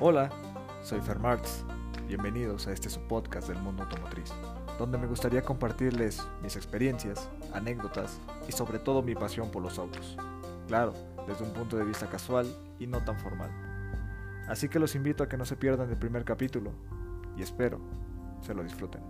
Hola, soy Fer Marx. Bienvenidos a este subpodcast del mundo automotriz, donde me gustaría compartirles mis experiencias, anécdotas y sobre todo mi pasión por los autos. Claro, desde un punto de vista casual y no tan formal. Así que los invito a que no se pierdan el primer capítulo y espero se lo disfruten.